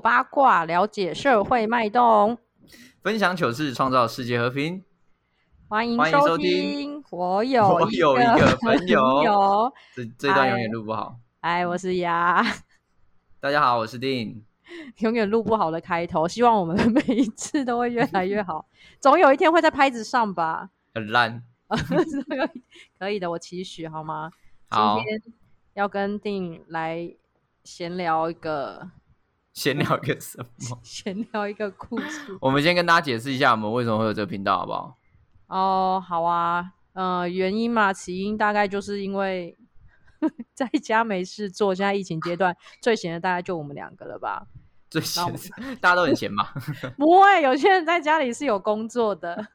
八卦了解社会脉动，分享糗事，创造世界和平。欢迎欢迎收收听我有我有一个朋友友，这这段永远录不好。哎，我是牙，大家好，我是丁。永远录不好的开头，希望我们每一次都会越来越好，总有一天会在拍子上吧。很烂。可以的，我期许好吗？好今，天要跟定来闲聊一个先聊个什么？闲聊一个故事。我们先跟大家解释一下，我们为什么会有这个频道，好不好？哦，好啊，呃，原因嘛，起因大概就是因为 在家没事做，现在疫情阶段 最闲的大概就我们两个了吧？最闲，大家都很闲嘛。不会，有些人在家里是有工作的，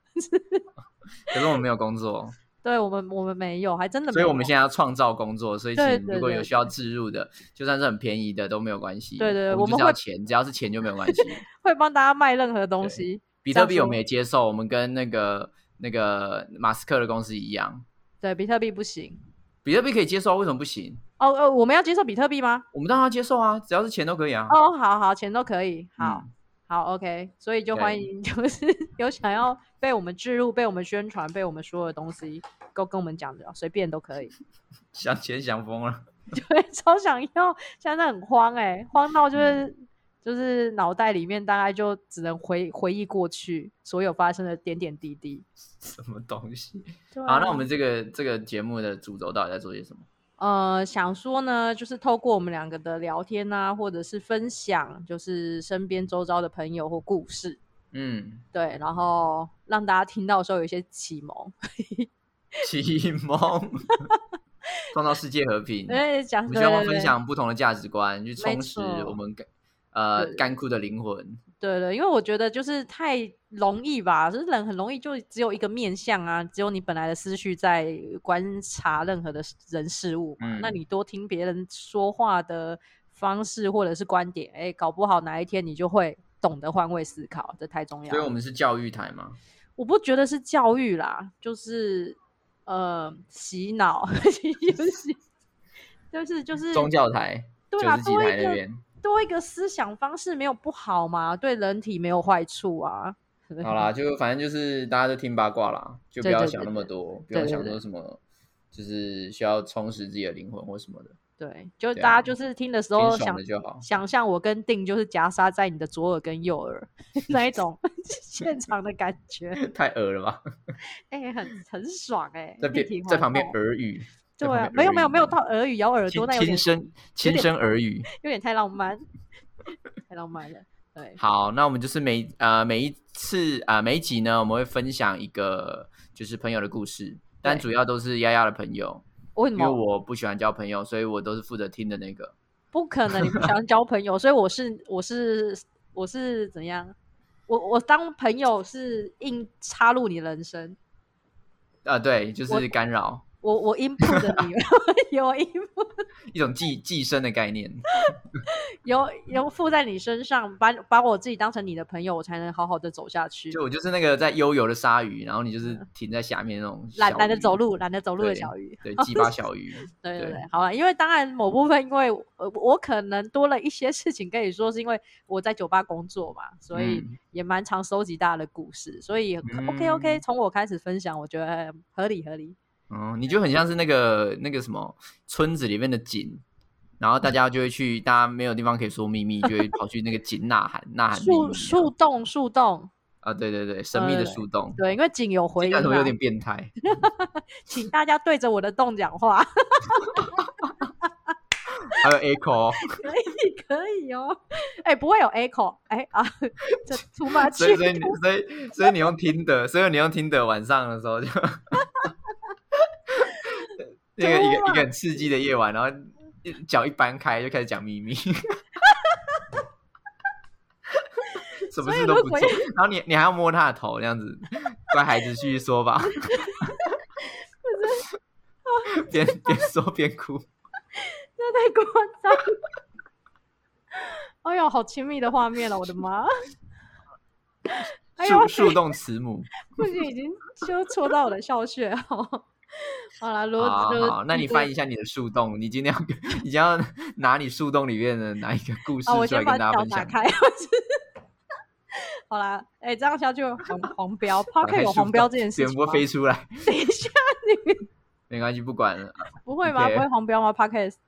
可是我们没有工作，对我们我们没有，还真的没有。所以我们现在要创造工作。所以，请如果有需要置入的，就算是很便宜的都没有关系。对对对我们我们会就是要钱，只要是钱就没有关系。会帮大家卖任何东西。比特币我们也接受，我们跟那个那个马斯克的公司一样，对，比特币不行。比特币可以接受，为什么不行？哦哦，我们要接受比特币吗？我们当然要接受啊，只要是钱都可以啊。哦，好好，钱都可以。好，嗯好，OK，所以就欢迎，就是有想要被我们置入、被我们宣传、被我们说的东西，都跟我们讲的，随便都可以。想钱想疯了。对，超想要，现在很慌哎、慌到就是、就是脑袋里面大概就只能回回忆过去所有发生的点点滴滴。什么东西？对好，那啊我们这个这个节目的主轴到底在做些什么？呃，想说呢，就是透过我们两个的聊天啊，或者是分享，就是身边周遭的朋友或故事，嗯，对，然后让大家听到的时候有一些启蒙。启蒙，创造世界和平。因为讲我们分享不同的价值观，去充实我们干呃干枯的灵魂。对对，因为我觉得就是太容易吧，就是人很容易就只有一个面相啊，只有你本来的思绪在观察任何的人事物嘛。嗯那你多听别人说话的方式或者是观点，哎，搞不好哪一天你就会懂得换位思考，这太重要所以我。们是教育台吗，我不觉得是教育啦，就是呃洗脑，就是就是就是宗教台，对啊，多一个台那边。多一个思想方式没有不好嘛，对人体没有坏处啊。好啦，就反正就是大家都听八卦啦，就不要想那么多，不对对要想对说什么，就是需要充实自己的灵魂或什么的，对，就大家就是听的时候想的就好。想象我跟定就是夹杀在你的左耳跟右耳 那一种 现场的感觉，太恶了吧，哎、很很爽哎、在边在旁边耳语，在对没有没有没有到耳语咬耳朵，那有点轻轻声轻声耳语。有点太浪漫，太浪漫了。对，好，那我们就是每呃每一次啊、呃、每一集呢，我们会分享一个就是朋友的故事，但主要都是丫丫的朋友，因为为什么我不喜欢交朋友，所以我都是负责听的那个。不可能？你不喜欢交朋友，所以我是我是我是怎样？我我当朋友是硬插入你人生，啊、对，就是干扰我我 input 的你，有 input 一种寄寄生的概念。有有附在你身上，把把我自己当成你的朋友，我才能好好的走下去。就我就是那个在悠游的鲨鱼，然后你就是停在下面那种懒懒得走路，懒得走路的小鱼。对，鸡巴小鱼。对对对对，好了，因为当然某部分，因为呃我可能多了一些事情跟你说，是因为我在酒吧工作嘛，所以嗯也蛮常收集大家的故事，所以 OK OK，嗯从我开始分享，我觉得合理合理。嗯，你就很像是那个那个什么村子里面的井，然后大家就会去，大家没有地方可以说秘密，就会跑去那个井呐喊呐喊秘树密树洞树洞，啊，对对对，神秘的呃树洞，对，因为井有回音有，点变态。请大家对着我的洞讲话，还有 echo，哦可以可以哦，哎，不会有 echo，哎啊，这 too much，所以所以你所以所以你用听的，所以你用听的晚上的时候就那个一个一个很刺激的夜晚，然后一脚一搬开就开始讲秘密。什么事都不做然后你你还要摸他的头，这样子，乖孩子继续说吧，边边说边哭，这太夸张了。哎呦，好亲密的画面了，我的妈！哎呦树，树洞慈母，不行，已经就戳到我的笑穴哦。好了，如果就好好，那你翻译一下你的树洞，你今天要 你将要拿你树洞里面的哪一个故事出来跟大家分享？开。好啦，哎、这样下去有黄黄标 p o 打 c 开 a 有树洞黄标这件事情吗会飞出来，等一下，你 没关系，不管了。不会吗不会黄标吗 p o c a s t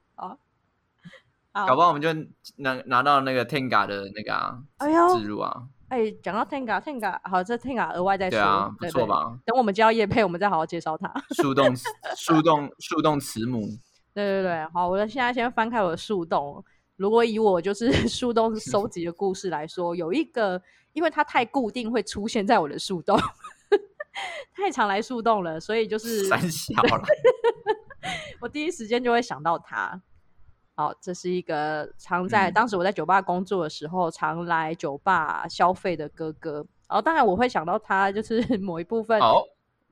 搞不好我们就拿拿到那个 Tenga 的那个啊哎呦，植入啊，哎，讲到 Tenga，Tenga 好，这 Tenga 额外再说，对啊，不对对错吧？等我们接到叶配，我们再好好介绍它。树洞树洞树洞慈母，对对对，好，我现在先翻开我的树洞。如果以我就是 树洞收集的故事来说，有一个，因为它太固定会出现在我的树洞，太常来树洞了，所以就是三小了，我第一时间就会想到他。好，这是一个常在、嗯当时我在酒吧工作的时候，常来酒吧消费的哥哥。然后当然我会想到他，就是 某一部分。哦，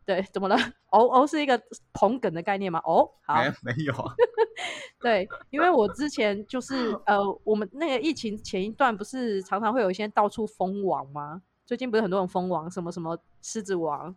对，怎么了？哦哦，是一个捧梗的概念吗？哦，好，没没有啊，对，因为我之前就是 呃，我们那个疫情前一段不是常常会有一些到处封王吗？最近不是很多人封王，什么什么狮子王，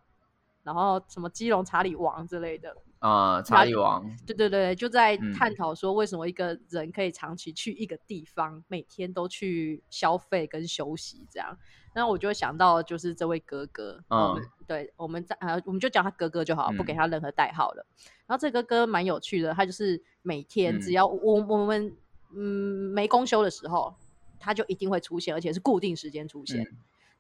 然后什么基隆查理王之类的。啊，查理王，对对对，就在嗯探讨说为什么一个人可以长期去一个地方，每天都去消费跟休息这样。那我就会想到就是这位哥哥，嗯嗯，对，我们在呃，我们就叫他哥哥就好，不给嗯他任何代号了。然后这哥哥蛮有趣的，他就是每天只嗯要我我们嗯没公休的时候，他就一定会出现，而且是固定时间出现。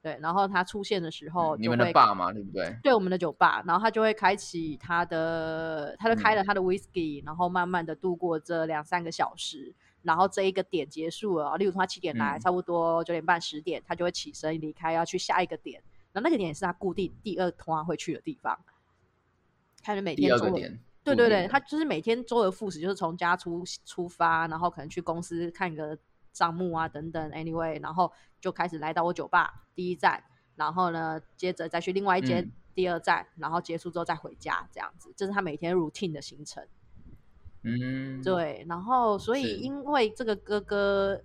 嗯对，然后他出现的时候嗯你们的爸嘛，对不对？对我们的酒吧，然后他就会开启他的，他就开了他的 whisky，、然后慢慢的度过这两三个小时，然后这一个点结束了，例如说他七点来，嗯。差不多九点半十点，他就会起身离开，要去下一个点，然后那个点也是他固定第二通会去的地方，他就每天周而二个点，对对对，他就是每天周而复始，就是从家出出发，然后可能去公司看个账目啊等等，anyway，然后就开始来到我酒吧第一站，然后呢，接着再去另外一间嗯第二站，然后结束之后再回家，这样子，这是他每天 routine 的行程。嗯，对，然后所以因为这个哥哥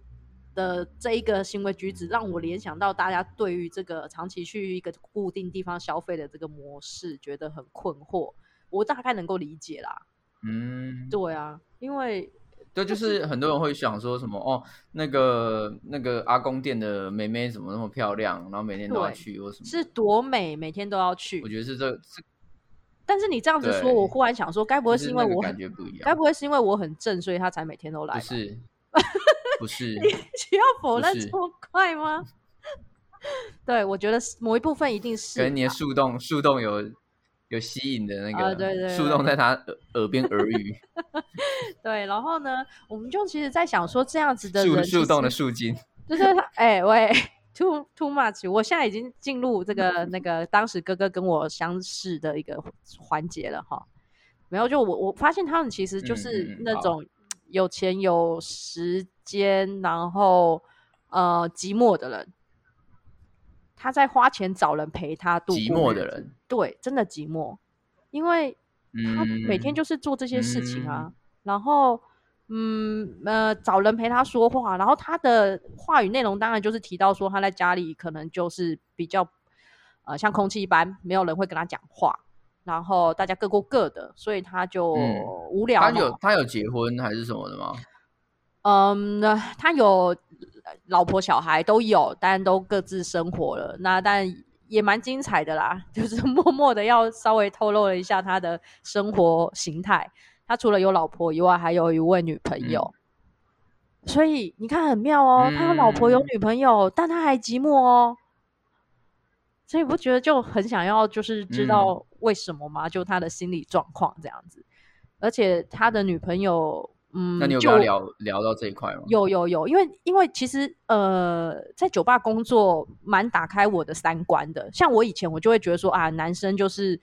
的这一个行为举止，让我联想到大家对于这个长期去一个固定地方消费的这个模式，觉得很困惑。我大概能够理解啦。嗯，对啊，因为对，就是很多人会想说什么哦，那个那个阿公店的妹妹怎么那么漂亮，然后每天都要去或什么？是多美，每天都要去我。觉得是这这但是你这样子说，我忽然想说，该不会是因为我很感觉不一样，该不会是因为我很正，所以他才每天都来？不是不是，需要否认这么快吗？对，我觉得是某一部分一定是可能你的树洞树洞有有吸引的那个，啊对对树洞在他耳耳边耳语，对。然后呢，我们就其实，在想说，这样子的树洞的树精，就是他，哎、喂，too too much！我现在已经进入这个 那个当时哥哥跟我相识的一个环节了哈。没有，就我我发现他们其实就嗯是那种有钱有时间，然后呃寂寞的人。他在花钱找人陪他度过寂寞的人，对，真的寂寞，因为他每天嗯就是做这些事情啊，然后嗯呃找人陪他说话，然后他的话语内容当然就是提到说他在家里可能就是比较呃像空气一般，没有人会跟他讲话，然后大家各过各的，所以他就嗯无聊嘛。他有他有结婚还是什么的吗？嗯，那他有老婆小孩都有，但都各自生活了。那但也蛮精彩的啦，就是默默的要稍微透露了一下他的生活形态。他除了有老婆以外，还有一位女朋友。所以你看很妙哦，他有老婆有嗯女朋友，但他还寂寞哦。所以不觉得就很想要，就是知道为什么吗？就他的心理状况这样子。而且他的女朋友，嗯，那你有跟就他聊聊到这一块吗？有有有，因为因为其实呃，在酒吧工作蛮打开我的三观的。像我以前我就会觉得说啊，男生就是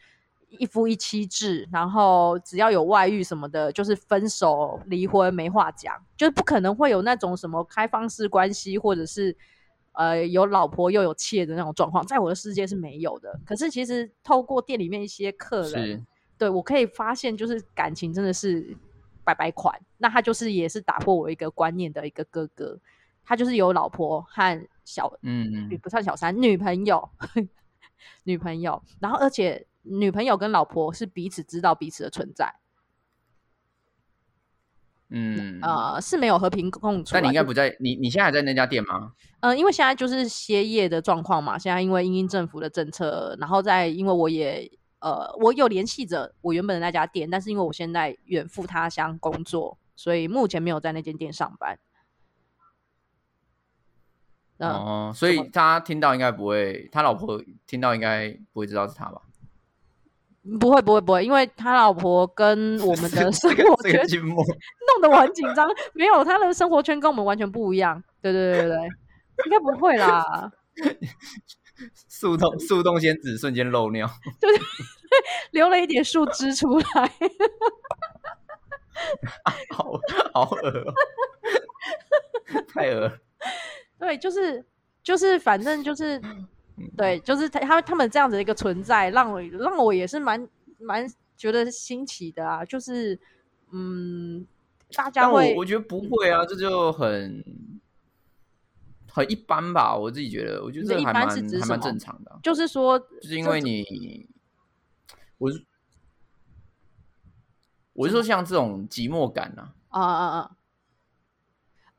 一夫一妻制，然后只要有外遇什么的，就是分手离婚没话讲，就是不可能会有那种什么开放式关系，或者是呃有老婆又有妾的那种状况，在我的世界是没有的。可是其实透过店里面一些客人，是对我可以发现，就是感情真的是白白款。那他就是也是打破我一个观念的一个哥哥，他就是有老婆和小嗯也不算小三女朋友，女朋友。然后而且女朋友跟老婆是彼此知道彼此的存在，嗯，呃，是没有和平共处啊。就但你应该不在，你你现在还在那家店吗？呃，因为现在就是歇业的状况嘛，现在因为英英政府的政策，然后再因为我也呃，我有联系着我原本的那家店，但是因为我现在远赴他乡工作，所以目前没有在那间店上班。嗯，哦，所以他听到应该不会，他老婆听到应该不会知道是他吧？不会不会不会，因为他老婆跟 我们的生活圈 弄得我很紧张，没有他的生活圈跟我们完全不一样。对对对对对，应该不会啦。速冻速冻仙子瞬间漏尿，留了一点树枝出来，好好恶哦、太恶了。对，就是就是，反正就是对，就是他他他们这样子的一个存在，让我让我也是蛮蛮觉得新奇的啊。就是嗯，大家会我觉得不会啊，这就很很一般吧。我自己觉得，我觉得一这还蛮般是指还蛮正常的啊、就是说，就是因为你，我是我是说像这种寂寞感啊，啊啊啊。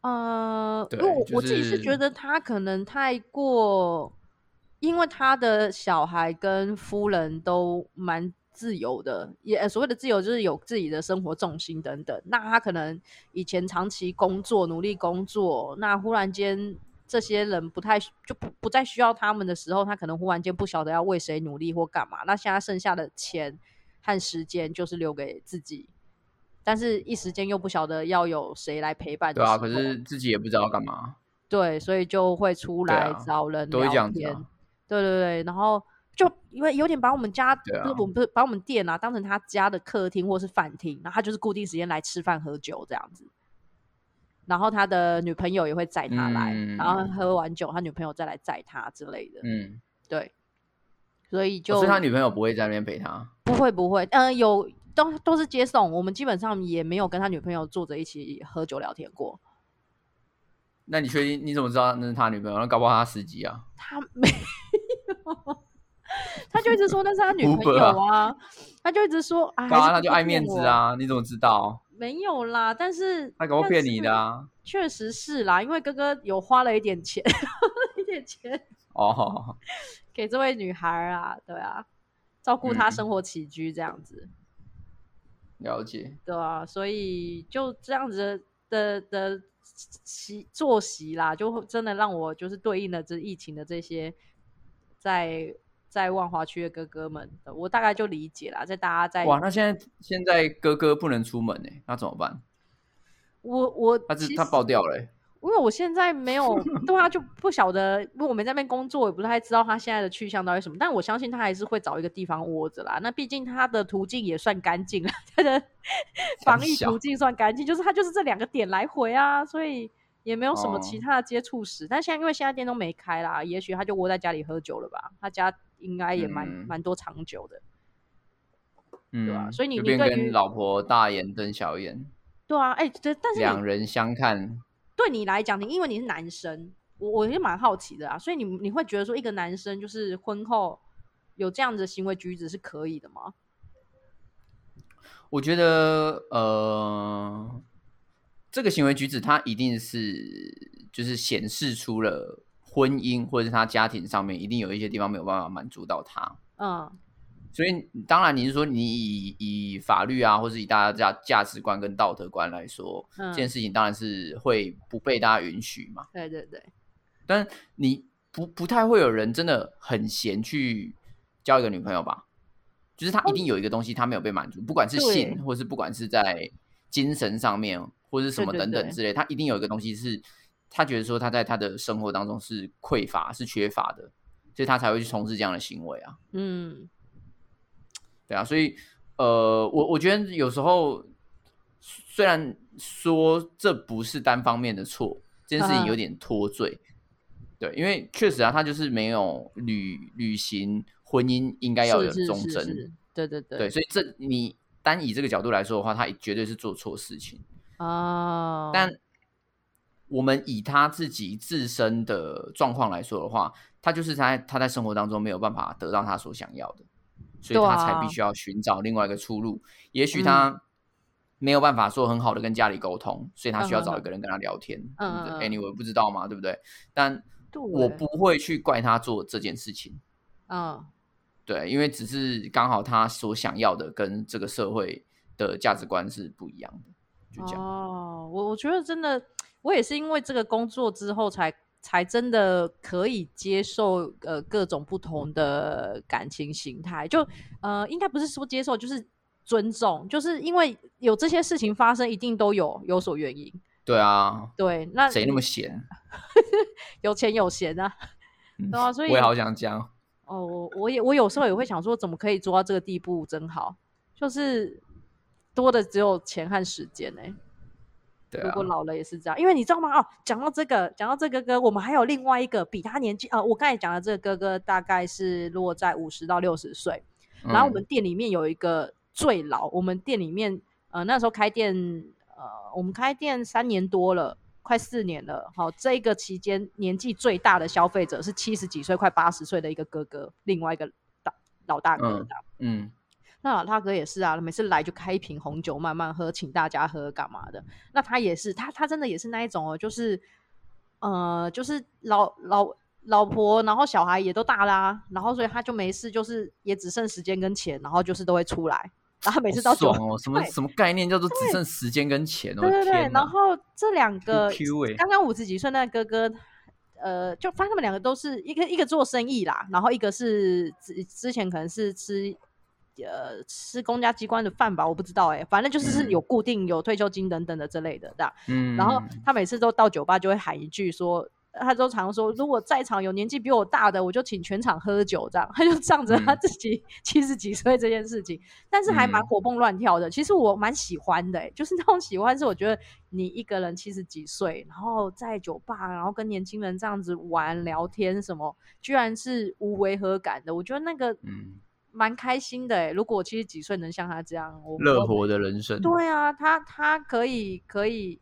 呃，因为我就我自己是觉得他可能太过，因为他的小孩跟夫人都蛮自由的，也呃所谓的自由就是有自己的生活重心等等。那他可能以前长期工作，努力工作，那忽然间这些人不太就不不再需要他们的时候，他可能忽然间不晓得要为谁努力或干嘛。那现在剩下的钱和时间就是留给自己。但是，一时间又不晓得要有谁来陪伴的对啊，可是自己也不知道要干嘛，对，所以就会出来找人聊天。对对对，然后就因为有点把我们家，啊不是我们不是把我们店啊当成他家的客厅或是饭厅，然后他就是固定时间来吃饭喝酒这样子。然后他的女朋友也会载他来，然后嗯喝完酒，他女朋友再来载他之类的。嗯，对，所以就、哦所以他女朋友不会在那边陪他，不会不会，嗯、有都都是接送，我们基本上也没有跟他女朋友坐着一起喝酒聊天过。那你确定？你怎么知道那是他女朋友？那搞不好他司机啊。他没有，他就一直说那是他女朋友啊，他就一直说啊，他就爱面。子啊，你怎么知道？没有啦，但是他搞不好骗你的，啊。确实是啦，因为哥哥有花了一点钱，一点钱哦，给这位女孩啊，对啊，照顾她嗯生活起居这样子，了解。对啊，所以就这样子的的的习作息啦，就真的让我就是对应了这疫情的这些在在万华区的哥哥们，我大概就理解啦，在大家在哇，那现在现在哥哥不能出门哎，那怎么办？我我他是他爆掉了欸，因为我现在没有 对啊，就不晓得，因为我没在那边工作，也不太知道他现在的去向到底是什么。但我相信他还是会找一个地方窝着啦。那毕竟他的途径也算干净了，他的防疫途径算干净，就是他就是这两个点来回啊，所以也没有什么哦其他的接触史。但现在因为现在店都没开啦，也许他就窝在家里喝酒了吧。他家应该也蛮嗯蛮、多长久的，嗯，啊所以你你跟老婆大眼瞪小眼，对啊，哎、这但是你两人相看，对你来讲，你因为你是男生，我我也蛮好奇的啊，所以你你会觉得说一个男生就是婚后有这样子的行为举止是可以的吗？我觉得呃，这个行为举止它一定是就是显示出了婚姻或者是他家庭上面一定有一些地方没有办法满足到他，嗯。所以当然你是说你以以法律啊，或是以大家价价值观跟道德观来说，嗯这件事情当然是会不被大家允许嘛。对对对，但你不不太会有人真的很闲去交一个女朋友吧？就是他一定有一个东西他没有被满足，不管是对。性，或是不管是在精神上面，或者什么等等之类，他一定有一个东西是他觉得说他在他的生活当中是匮乏、是缺乏的，所以他才会去从事这样的行为啊。嗯对啊，所以呃，我我觉得有时候虽然说这不是单方面的错，这件事情有点脱罪。对，因为确实啊，他就是没有履履行婚姻应该要有忠贞。对对对对，所以这你单以这个角度来说的话，他绝对是做错事情。啊，但我们以他自己自身的状况来说的话，他就是在他在生活当中没有办法得到他所想要的。所以他才必须要寻找另外一个出路。也许他没有办法说很好的跟家里沟通，所以他需要找一个人跟他聊天。嗯，anyway 不知道嘛，对不对？但我不会去怪他做这件事情。嗯，对，因为只是刚好他所想要的跟这个社会的价值观是不一样的。就这样。哦，我我觉得真的，我也是因为这个工作之后才。才真的可以接受呃各种不同的感情形态，就呃应该不是说接受，就是尊重，就是因为有这些事情发生，一定都有有所原因。对啊，对，那谁那么 闲？有钱有闲啊，对啊，所以我也好想讲哦，我我也我有时候也会想说，怎么可以做到这个地步，真好，就是多的只有钱和时间呢。如果老了也是这样，因为你知道吗？哦，讲到这个，讲到这个哥，我们还有另外一个比他年纪呃，我刚才讲的这个哥哥大概是落在五十到六十岁。然后我们店里面有一个最老，我们店里面呃那时候开店呃，我们开店三年多了，快四年了。好，这个期间年纪最大的消费者是七十几岁，快八十岁的一个哥哥，另外一个大老大哥的，嗯。那老大哥也是啊，每次来就开一瓶红酒慢慢喝，请大家喝干嘛的？那他也是，他他真的也是那一种哦，就是呃，就是老老老婆，然后小孩也都大啦，然后所以他就没事，就是也只剩时间跟钱，然后就是都会出来，然后每次到爽哦，什么什么概念叫做只剩时间跟钱哦？对对对，然后这两个刚刚五十几岁那个哥哥，呃，就发现他们两个都是一个一个做生意啦，然后一个是之之前可能是吃。呃，吃公家机关的饭吧，我不知道哎，反正就是是有固定有退休金等等的之类的，这样。嗯，然后他每次都到酒吧就会喊一句说，他都常说，如果在场有年纪比我大的，我就请全场喝酒，这样。他就仗着他自己七十几岁这件事情，但是还蛮活蹦乱跳的。其实我蛮喜欢的，就是那种喜欢是我觉得你一个人七十几岁，然后在酒吧，然后跟年轻人这样子玩聊天什么，居然是无违和感的。我觉得那个，嗯。蛮开心的哎，如果我七十几岁能像他这样，乐活的人生。对啊，他他可以可以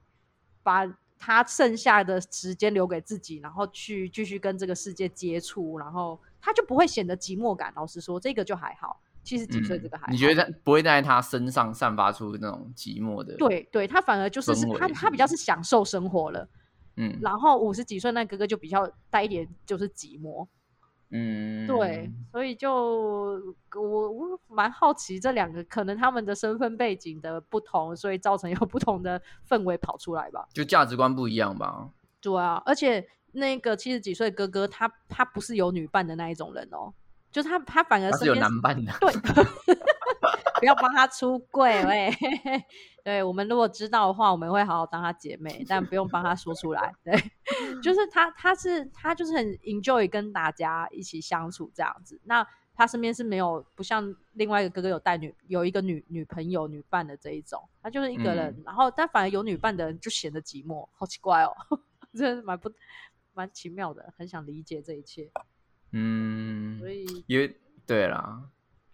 把他剩下的时间留给自己，然后去继续跟这个世界接触，然后他就不会显得寂寞感。老实说，这个就还好。七十几岁这个还，你觉得不会在他身上散发出那种寂寞的？对，对他反而就是他他比较是享受生活了。嗯，然后五十几岁那哥哥就比较带一点就是寂寞。嗯，对，所以就我我蛮好奇这两个可能他们的身份背景的不同，所以造成有不同的氛围跑出来吧？就价值观不一样吧？对啊，而且那个七十几岁哥哥，他他不是有女伴的那一种人哦，就是他他反而是有男伴的，对。不要帮他出柜喂！对我们如果知道的话，我们会好好当她姐妹，但不用帮她说出来。对，就是她，她是她就是很 enjoy 跟大家一起相处这样子。那她身边是没有不像另外一个哥哥有带女有一个女女朋友女伴的这一种，她就是一个人。然后但反而有女伴的人就显得寂寞，好奇怪哦，真的蛮不蛮奇妙的，很想理解这一切。嗯，所以因为对啦。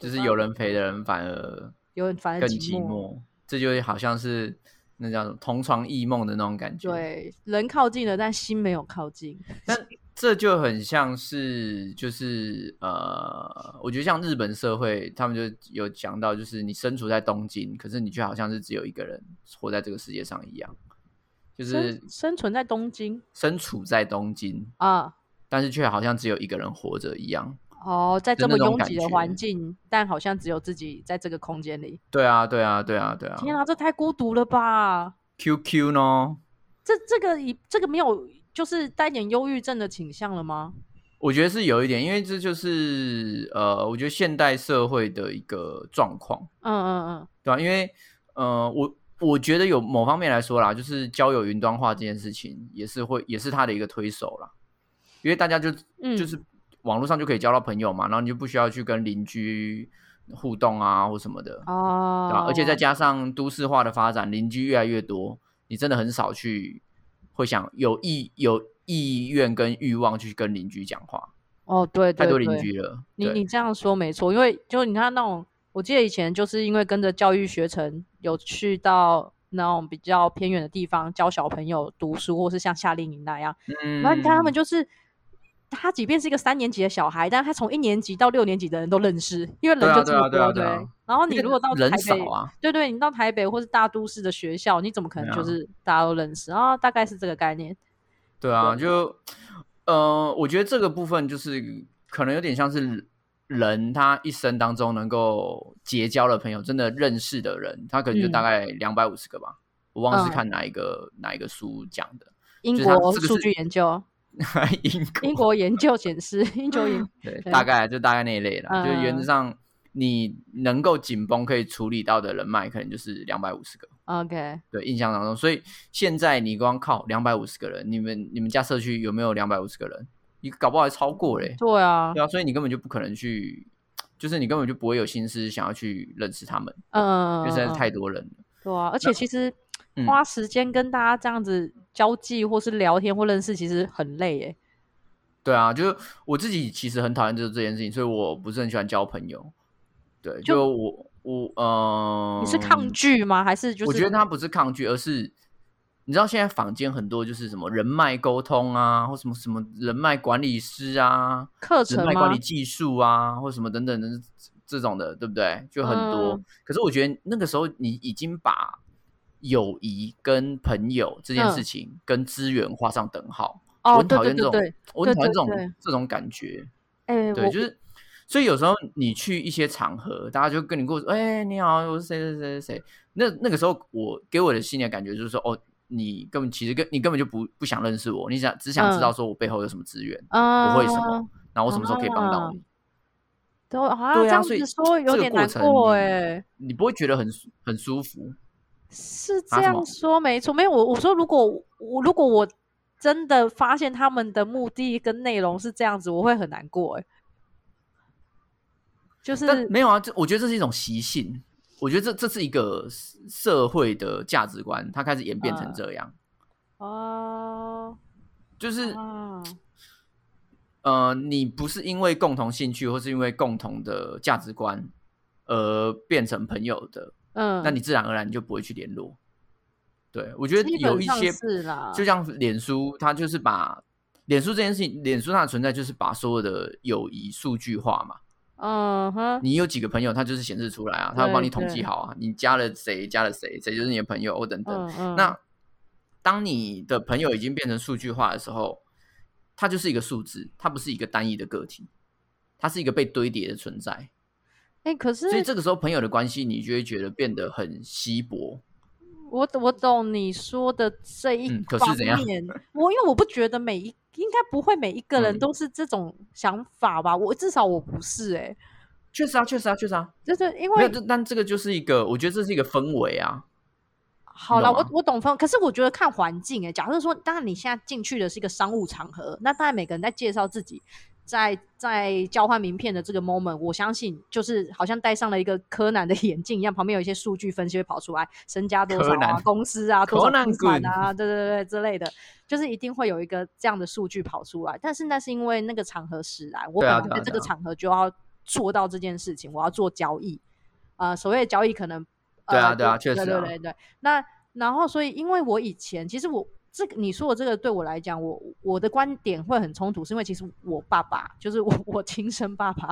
就是有人陪的人反而有人反而更寂寞，这就好像是那叫同床异梦的那种感觉。对，人靠近了，但心没有靠近。但这就很像是，就是呃，我觉得像日本社会，他们就有讲到，就是你身处在东京，可是你却好像是只有一个人活在这个世界上一样，就是生存在东京，身处在东京啊，但是却好像只有一个人活着一样。哦，在这么拥挤的环境，但好像只有自己在这个空间里。对啊，对啊，对啊，对啊！天啊，这太孤独了吧？QQ 呢？这这个一这个没有，就是带点忧郁症的倾向了吗？我觉得是有一点，因为这就是呃，我觉得现代社会的一个状况。嗯嗯嗯，对吧？因为呃，我我觉得有某方面来说啦，就是交友云端化这件事情，也是会也是他的一个推手啦。因为大家就就是。网络上就可以交到朋友嘛，然后你就不需要去跟邻居互动啊，或什么的哦，对吧？而且再加上都市化的发展，邻居越来越多，你真的很少去会想有意有意愿跟欲望去跟邻居讲话哦。对，太多邻居了。你你这样说没错，因为就你看那种，我记得以前就是因为跟着教育学程有去到那种比较偏远的地方教小朋友读书，或是像夏令营那样，嗯，然后你看他们就是。他即便是一个三年级的小孩，但他从一年级到六年级的人都认识，因为人就这么多，对。然后你如果到台北，对对，你到台北或是大都市的学校，你怎么可能就是大家都认识啊？大概是这个概念。对啊，就呃，我觉得这个部分就是可能有点像是人他一生当中能够结交的朋友，真的认识的人，他可能就大概两百五十个吧。我忘了是看哪一个哪一个书讲的，英国数据研究。英英国研究显示，英国研对大概就大概那一类了，就是原则上你能够紧绷可以处理到的人脉，可能就是两百五十个。OK，对，印象当中，所以现在你光靠两百五十个人，你们你们家社区有没有两百五十个人？你搞不好还超过嘞。对啊，对啊，所以你根本就不可能去，就是你根本就不会有心思想要去认识他们。嗯，因为实在是太多人了。对啊，而且其实花时间跟大家这样子交际，或是聊天或认识，其实很累诶。对啊，就是我自己其实很讨厌就是这件事情，所以我不是很喜欢交朋友。对，就我。我呃，你是抗拒吗？还是就是？我觉得他不是抗拒，而是你知道现在坊间很多就是什么人脉沟通啊，或什么什么人脉管理师啊，课程、人脉管理技术啊，或什么等等的这种的，对不对？就很多。可是我觉得那个时候你已经把友谊跟朋友这件事情跟资源画上等号。哦，很讨厌这种，我很讨厌这种这种感觉。哎，对，就是。所以有时候你去一些场合，大家就跟你过，哎，你好，我是谁谁谁谁谁。那那个时候，我给我的心理感觉就是说，哦，你根本其实跟你根本就不不想认识我，你想只想知道说我背后有什么资源，我会什么，然后我什么时候可以帮到你。都好像这样子说有点难过哎，你不会觉得很很舒服？是这样说没错，没有我我说如果我如果我真的发现他们的目的跟内容是这样子，我会很难过哎。就是没有啊，这我觉得这是一种习性。我觉得这这是一个社会的价值观，它开始演变成这样。哦，就是，呃，你不是因为共同兴趣或是因为共同的价值观而变成朋友的，嗯，那你自然而然你就不会去联络。对，我觉得有一些是啦，就像脸书，它就是把脸书这件事情，脸书它的存在就是把所有的友谊数据化嘛。嗯哼，你有几个朋友，它就是显示出来啊，它会帮你统计好啊，你加了谁，加了谁，谁就是你的朋友哦等等。那当你的朋友已经变成数据化的时候，它就是一个数字，它不是一个单一的个体，它是一个被堆叠的存在。哎，可是所以这个时候朋友的关系，你就会觉得变得很稀薄。我我懂你说的这一方面，我因为我不觉得每一。应该不会每一个人都是这种想法吧？我至少我不是哎，确实啊，确实啊，确实啊，就是因为但这个就是一个，我觉得这是一个氛围啊。好了，我我懂氛，可是我觉得看环境哎。假设说，当然你现在进去的是一个商务场合，那当然每个人在介绍自己。在在交换名片的这个 moment，我相信就是好像戴上了一个柯南的 眼镜一样，旁边有一些数据分析会跑出来，身家多少啊，公司啊，多少资产啊，对对对之类的，就是一定会有一个这样的数据跑出来。但是那是因为那个场合使然，我本来在这个场合就要做到这件事情，我要做交易。呃，所谓的交易可能对啊对啊，确实对对对。那然后所以因为我以前其实我。这个你说的这个对我来讲，我我的观点会很冲突，是因为其实我爸爸就是我我亲生爸爸，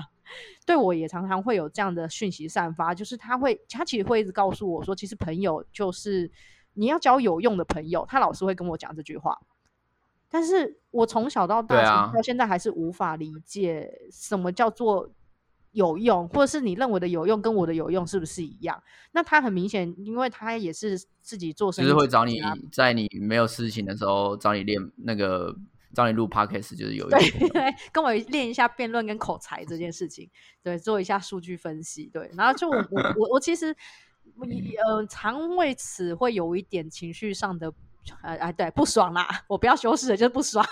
对我也常常会有这样的讯息散发，就是他会他其实会一直告诉我说，其实朋友就是你要交有用的朋友，他老是会跟我讲这句话，但是我从小到大到现在还是无法理解什么叫做。有用，或者是你认为的有用，跟我的有用是不是一样？那他很明显，因为他也是自己做生意，就是会找你在你没有事情的时候找你练那个，找你录 podcast，就是有用。对，跟我练一下辩论跟口才这件事情，对，做一下数据分析，对。然后就我我我我其实，呃，常为此会有一点情绪上的，呃哎，对，不爽啦，我不要修饰了，就是不爽。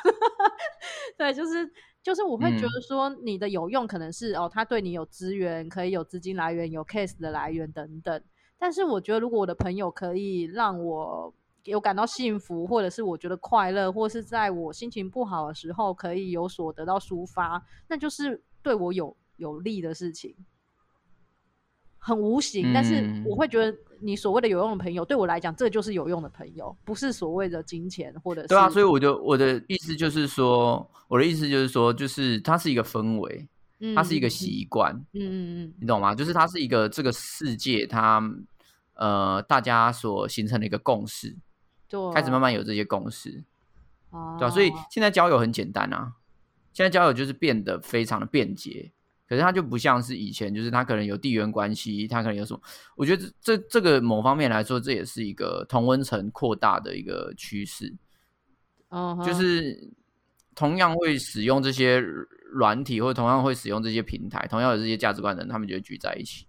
对，就是。就是我会觉得说，你的有用可能是哦，他对你有资源，可以有资金来源，有 case 的来源等等。但是我觉得，如果我的朋友可以让我有感到幸福，或者是我觉得快乐，或是在我心情不好的时候可以有所得到抒发，那就是对我有有利的事情。很无形，但是我会觉得你所谓的有用的朋友，对我来讲，这就是有用的朋友，不是所谓的金钱或者是。对啊，所以我就我的意思就是说。我的意思就是说，就是它是一个氛围，它是一个习惯，嗯嗯嗯，你懂吗？就是它是一个这个世界，它呃大家所形成的一个共识，对，开始慢慢有这些共识，哦，对吧、所以现在交友很简单啊，现在交友就是变得非常的便捷，可是它就不像是以前，就是它可能有地缘关系，它可能有什么？我觉得这这这个某方面来说，这也是一个同温层扩大的一个趋势，嗯哼，就是同样会使用这些软体，或者同样会使用这些平台，同样有这些价值观的人，他们就会聚在一起。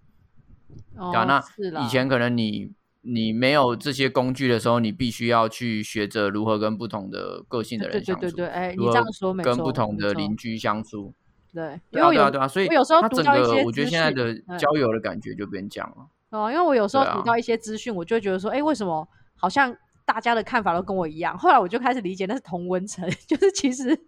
哦那以前可能你你没有这些工具的时候，你必须要去学着如何跟不同的个性的人相处，对对对，哎，如何你这样说没错，跟不同的邻居相处。对，因为有对啊，对啊，所以我有时候读到一些我觉得资现在的交友的感觉就变这样了。哦，因为我有时候读到一些资讯，我就会觉得说，哎，为什么好像大家的看法都跟我一样？后来我就开始理解那是同温层，就是其实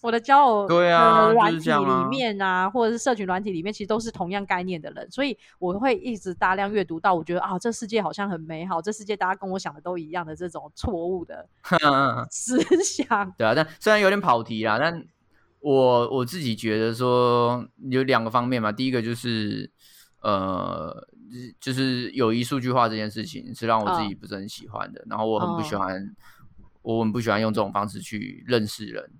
我的交友对啊软体里面啊，或者是社群软体里面，其实都是同样概念的人，所以我会一直大量阅读到，我觉得啊，这世界好像很美好，这世界大家跟我想的都一样的这种错误的 思想。对啊，但虽然有点跑题啦，但我我自己觉得说有两个方面嘛，第一个就是呃，就是友谊数据化这件事情是让我自己不是很喜欢的，然后我很不喜哦。欢，我很不喜欢用这种方式去认识人，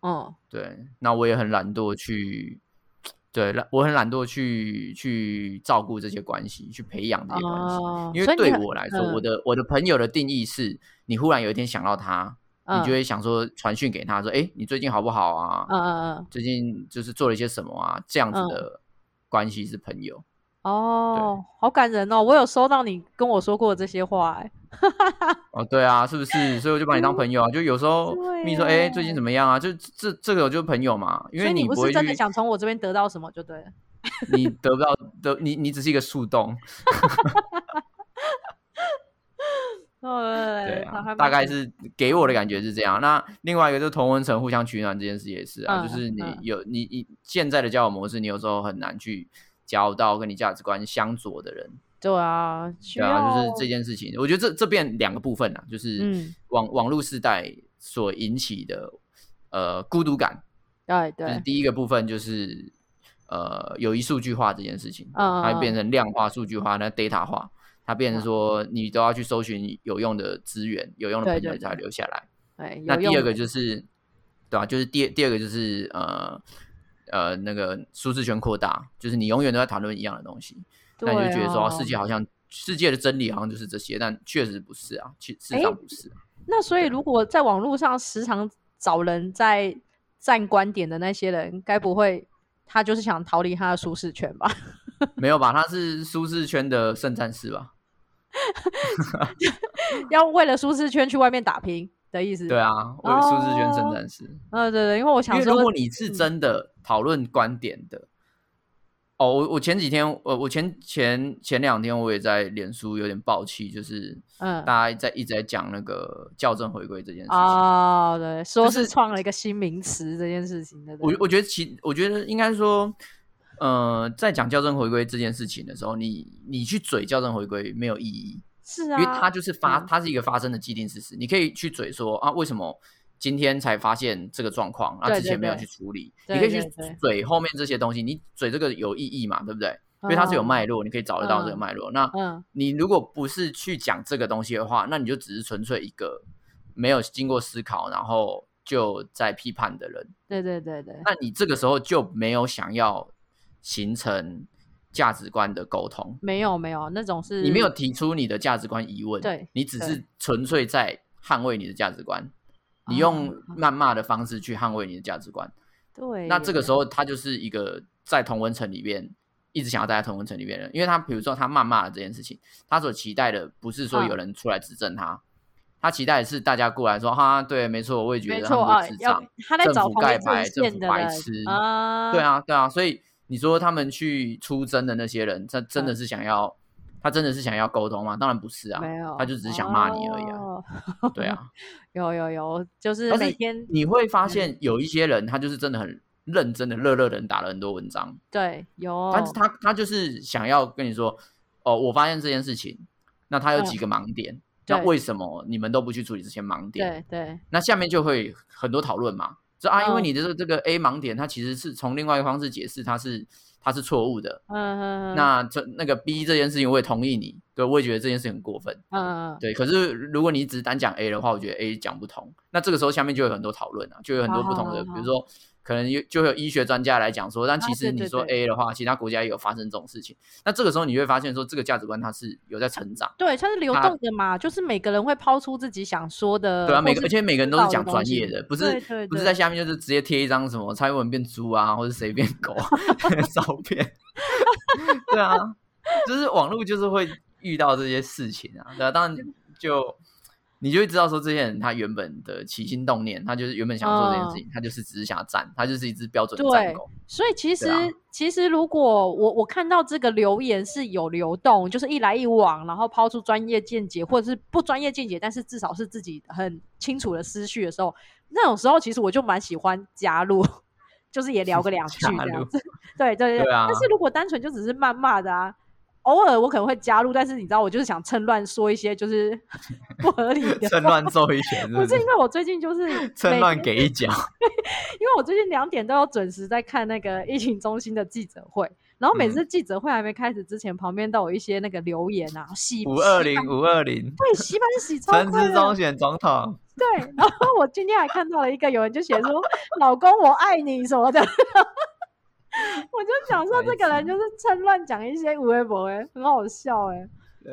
哦，对，那我也很懒惰去。对，我很懒惰去去照顾这些关系，去培养这些关系。哦，因为对我来说，嗯。我的我的朋友的定义是，你忽然有一天想到他，你嗯就会想说传讯给他说，哎，你最近好不好啊？嗯嗯嗯，最近就是做了一些什么啊？这样子嗯的关系是朋友。哦，好感人哦！我有收到你跟我说过这些话，哎，哦，对啊，是不是？所以我就把你当朋友啊。就有时候对你说，哎，最近怎么样啊？就这这个就是朋友嘛，因为你不是真的想从我这边得到什么就对了。你得不到得你你只是一个树洞，哦，对啊，大概是给我的感觉是这样。那另外一个就是同温层互相取暖这件事也是啊，嗯就是你嗯。有你你现在的交友模式，你有时候很难去交到跟你价值观相左的人，对啊，需对啊，就是要这件事情，我觉得这这变两个部分啊，就是嗯。网、网络时代所引起的呃孤独感，对对，就是第一个部分就是呃友谊数据化这件事情，嗯它会变嗯。成量化、数据化，那 data 化，它变成说你都要去搜寻有用的资源、有用的朋友才留下来。对，那第二个就是，对吧、就是第第二个就是呃呃那个舒适圈扩大，就是你永远都在谈论一样的东西，那你就觉得说、世界好像世界的真理好像就是这些，但确实不是啊，其事实上不是啊、那所以如果在网络上时常找人在站观点的那些人，该不会他就是想逃离他的舒适圈吧？没有吧？他是舒适圈的圣战士吧？要为了舒适圈去外面打拼的意思？对，啊，为了舒适圈圣战士。呃，对对，因为我想说，如果你是真的讨论观点的，哦，我我前几天，呃，我前前前两天我也在脸书有点爆气，就是嗯大家在一直在讲那个校正回归这件事情。哦，对，说是是创了一个新名词这件事情的，我我觉得其我觉得应该说，呃，在讲校正回归这件事情的时候，你你去嘴校正回归没有意义，是啊，因为它就是发，嗯它是一个发生的既定事实。你可以去嘴说啊，为什么今天才发现这个状况，啊，之前没有去处理？对你可以去嘴后面这些东西，你嘴这个有意义嘛？对不对？因为它是有脉络，你可以找得到这个嗯脉络。那嗯你如果不是去讲这个东西的话，那你就只是纯粹一个没有经过思考，然后就在批判的人。对对对对，那你这个时候就没有想要形成价值观的沟通，没有没有那种是你没有提出你的价值观疑问，对你只是纯粹在捍卫你的价值观，你哦用谩骂的方式去捍卫你的价值观。对，那这个时候他就是一个在同温层里面一直想要待在同温层里面的人，因为他比如说他谩骂了这件事情，他所期待的不是说嗯有人出来指正他。他期待的是大家过来说哈，对，没错，我也觉得他们是，智要障，他在政府找同一盖牌，政府白痴。啊，对，啊，对啊，所以你说他们去出征的那些人，他真的是想要，他真的是想要沟通吗？当然不是啊，没有，他就只是想骂你而已啊。哦对啊，有有有，就是每天你会发现有一些人，他就是真的很认真的、热热的打了很多文章，对有，但是他他就是想要跟你说，哦，我发现这件事情，那他有几个盲点，那为什么你们都不去处理这些盲点？对对那下面就会很多讨论嘛，说啊，因为嗯你的这这个 A 盲点，它其实是从另外一个方式解释，它是它是错误的。嗯嗯，那这那个 B 这件事情，我也同意你，对我也觉得这件事情很过分。嗯嗯对，可是如果你只是单讲 A 的话，我觉得 A 讲不通。那这个时候下面就有很多讨论啊，就有很多不同的，比如说可能有就会有医学专家来讲说，但其实你说对 A 的话，其他国家也有发生这种事情。那这个时候你会发现说，这个价值观它是有在成长。对，它是流他动的嘛，就是每个人会抛出自己想说的，对啊，每个而且每个人都是讲专业的，不是不是在下面就是直接贴一张什么蔡英文变猪啊，或者谁变狗啊 照片。对啊，就是网络就是会遇到这些事情啊，对啊，当然就你就会知道说这些人他原本的起心动念，他就是原本想做这件事情，他就是只是想要站，他就是一只标准的战对狗。所以其实、啊其实如果我我看到这个留言是有流动，就是一来一往，然后抛出专业见解或者是不专业见解，但是至少是自己很清楚的思绪的时候，那种时候其实我就蛮喜欢加入，就是也聊个两句这样子。对对对对啊但是如果单纯就只是谩骂的啊。偶尔我可能会加入，但是你知道，我就是想趁乱说一些就是 不合理的趁乱揍一拳，是不是？不是因？为我最近就是 趁乱给一脚，因为我最近两点都要准时在看那个疫情中心的记者会，然后每嗯。次记者会还没开始之前，旁边都有一些那个留言啊，洗五二零五二零，对洗版洗超陈快的。志忠选总统。对，然后我今天还看到了一个有人就写说“老公我爱你”什么的，我就想说这个人就是趁乱讲一些无微博哎，很好笑哎、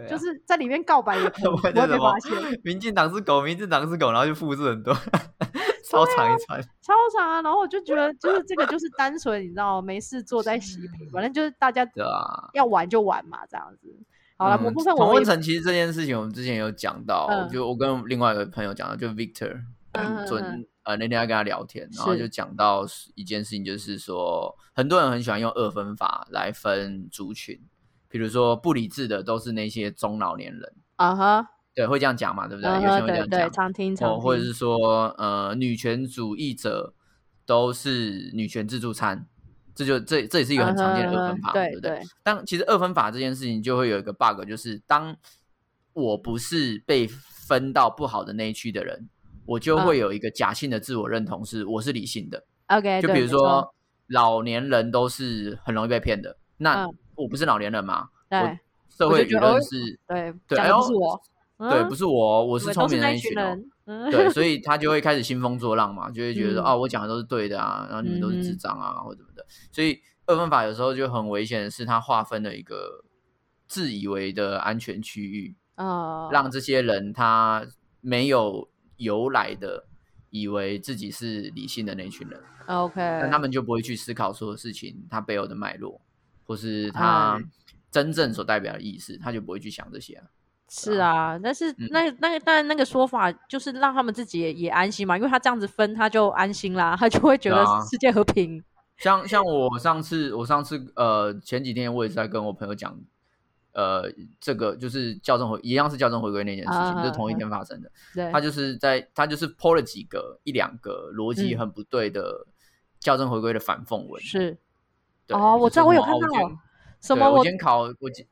就是在里面告白也 可以不会我觉得什么被发现，民进党是狗，民进党是狗，然后就复制很多，超长一串。超长啊！然后我就觉得就是这个就是单纯你知道没事做在洗反正就是大家要玩就玩嘛，这样子。好了，某嗯部分我也同温层其实这件事情，我们之前有讲到，嗯就我跟另外一个朋友讲的，就 Victor，嗯嗯昨嗯呃那天要跟他聊天，然后就讲到一件事情，就是说很多人很喜欢用二分法来分族群，比如说不理智的都是那些中老年人，啊哈，对，会这样讲嘛，对不对？啊有些人会这样讲，常听常或者是说呃女权主义者都是女权自助餐。这就这这也是一个很常见的二分法，对对不对？对但其实二分法这件事情就会有一个 bug，就是当我不是被分到不好的那一区的人，我就嗯会有一个假性的自我认同，是我是理性的。OK，就比如说老年人都是很容易被骗的，那嗯我不是老年人嘛？对我社会舆论是对，对不哎是我，对，不是是我，我是聪明的一群人，嗯，对，所以他就会开始兴风作浪嘛，就会觉得说嗯啊，我讲的都是对的啊，然后你们都是智嗯障啊，或者什么的。所以二分法有时候就很危险的是，它划分了一个自以为的安全区域，呃，让这些人他没有由来的以为自己是理性的那群人，OK，但他们就不会去思考所有事情它背后的脉络，或是他哎真正所代表的意思，他就不会去想这些啊。是啊，但是嗯那那个当然那个说法就是让他们自己也也安心嘛，因为他这样子分他就安心啦，他就会觉得世界和平。像像我上次，我上次呃前几天我也是在跟我朋友讲，呃，这个就是校正回一样是校正回归那件事情，啊就是同一天发生的。对，他就是在他就是 PO 了几个一两个逻辑嗯很不对的校正回归的反讽文。是对哦，我知道我有看到什么我我监考我监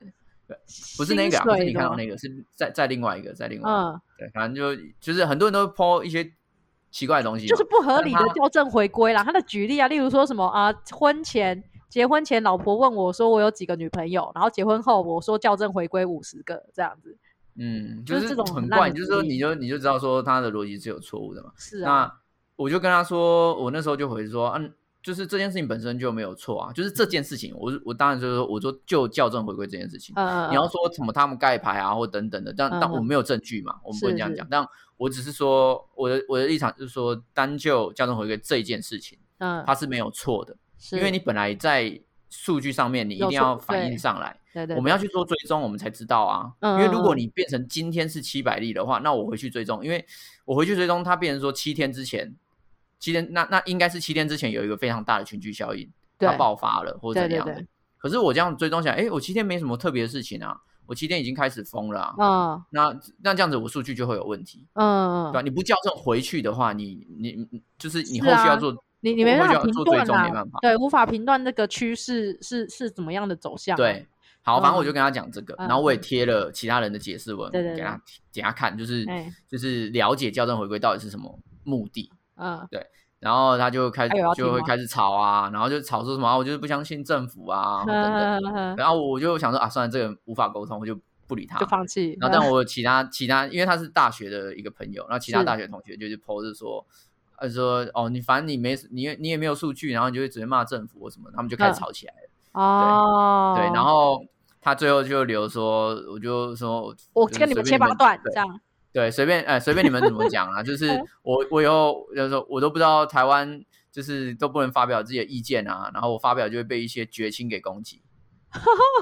对不是那个、啊，不是你看到，那个，是在在另外一个，在另外一个。嗯，对，反正就就是很多人都 PO 一些奇怪的东西，就是不合理的校正回归啦。他的举例啊，例如说什么啊，婚前结婚前老婆问我说我有几个女朋友，然后结婚后我说校正回归五十个这样子。嗯，就是是这种很怪，就是说你就你就知道说他的逻辑是有错误的嘛。是啊，那我就跟他说，我那时候就回说，嗯、就是这件事情本身就没有错啊，就是这件事情，我我当然就是说，我说就校正回归这件事情，嗯，你要说什么他们盖牌啊或等等的，但、但嗯我没有证据嘛，我们不能这样讲，但我只是说我的我的立场就是说，单就校正回归这一件事情，嗯，它是没有错的，是因为你本来在数据上面你一定要反映上来。对对，我们要去做追踪，我们才知道啊。嗯因为如果嗯嗯你变成今天是七百例的话，那我回去追踪，因为我回去追踪，它变成说七天之前，七天那那应该是七天之前有一个非常大的群聚效应，它对爆发了或者怎样的。可是我这样追踪起来，哎，我七天没什么特别的事情啊，我七天已经开始封了、啊，嗯那那这样子我数据就会有问题，嗯对吧？你不校正回去的话，你你你就是你后续要做，你你没我办法评断啦踪没办法，对，无法评断这个趋势是是怎么样的走向啊。对。好，反正我嗯就跟他讲这个，嗯然后我也贴了其他人的解释文对对给他给他看，就是哎就是了解校正回归到底是什么目的。嗯然后他就开还有要听吗就会开始吵啊，然后就吵说什么、啊、我就是不相信政府啊等等。嗯然后我就想说啊，算了，这个无法沟通，我就不理他就。放弃。然后，但我有其他其他，因为他是大学的一个朋友，然后其他大学同学就是 po 着说，呃说哦，你反正你没你也你也没有数据，然后你就会直接骂政府或什么，他们就开始嗯吵起来了。哦，对，然后他最后就留说，我就说，我跟你们切八段这样。对，随便哎，随便你们怎么讲啊，就是我我以后就是说我都不知道台湾就是都不能发表自己的意见啊，然后我发表就会被一些绝亲给攻击。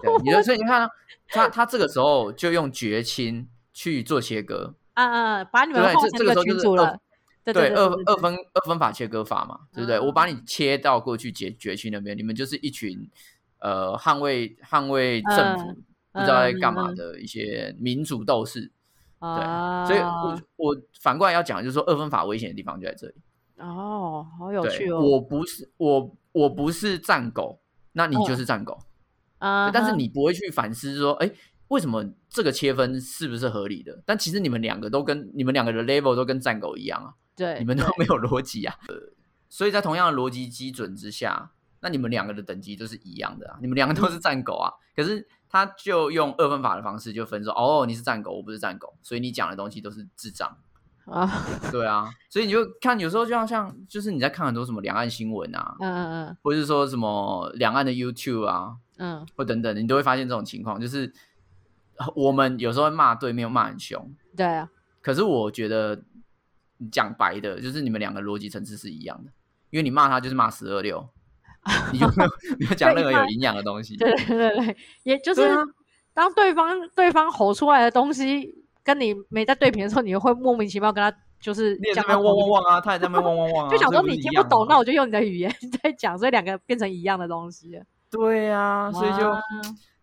对，你就所以你看啊他他这个时候就用绝亲去做切割，啊啊，把你们对，划成一这这个时候就是二群主了。对对二二分二分法切割法嘛，对不对？嗯我把你切到过去绝绝区那边，你们就是一群呃捍卫捍卫政府、嗯不知道在干嘛的一些民主斗士。对，所以我我反过来要讲，就是说二分法危险的地方就在这里。哦，好有趣对，哦。我不是我我不是战狗，那你就是战狗。啊但是你不会去反思说，哎，为什么这个切分是不是合理的？但其实你们两个都跟你们两个的 level 都跟战狗一样啊，对你们都没有逻辑啊。呃，所以在同样的逻辑基准之下，那你们两个的等级都是一样的啊，你们两个都是战狗啊。可是他就用二分法的方式就分说，哦，你是战狗，我不是战狗，所以你讲的东西都是智障。啊，对啊，所以你就看，有时候就像像就是你在看很多什么两岸新闻啊，嗯嗯嗯。或者是说什么两岸的 YouTube 啊，嗯。或等等，你都会发现这种情况，就是呃我们有时候会骂对面骂很凶，嗯，对啊，可是我觉得讲白的，就是你们两个逻辑层次是一样的，因为你骂他就是骂十二六，你就没有没有讲任何有营养的东西。对对对对，也就是当对方对方吼出来的东西跟你没在对平的时候，你会莫名其妙跟他就是你也在那边汪汪汪啊，他也在那边汪汪汪啊，就想说你听不懂，那我就用你的语言 在讲，所以两个变成一样的东西了。对啊，所以就哇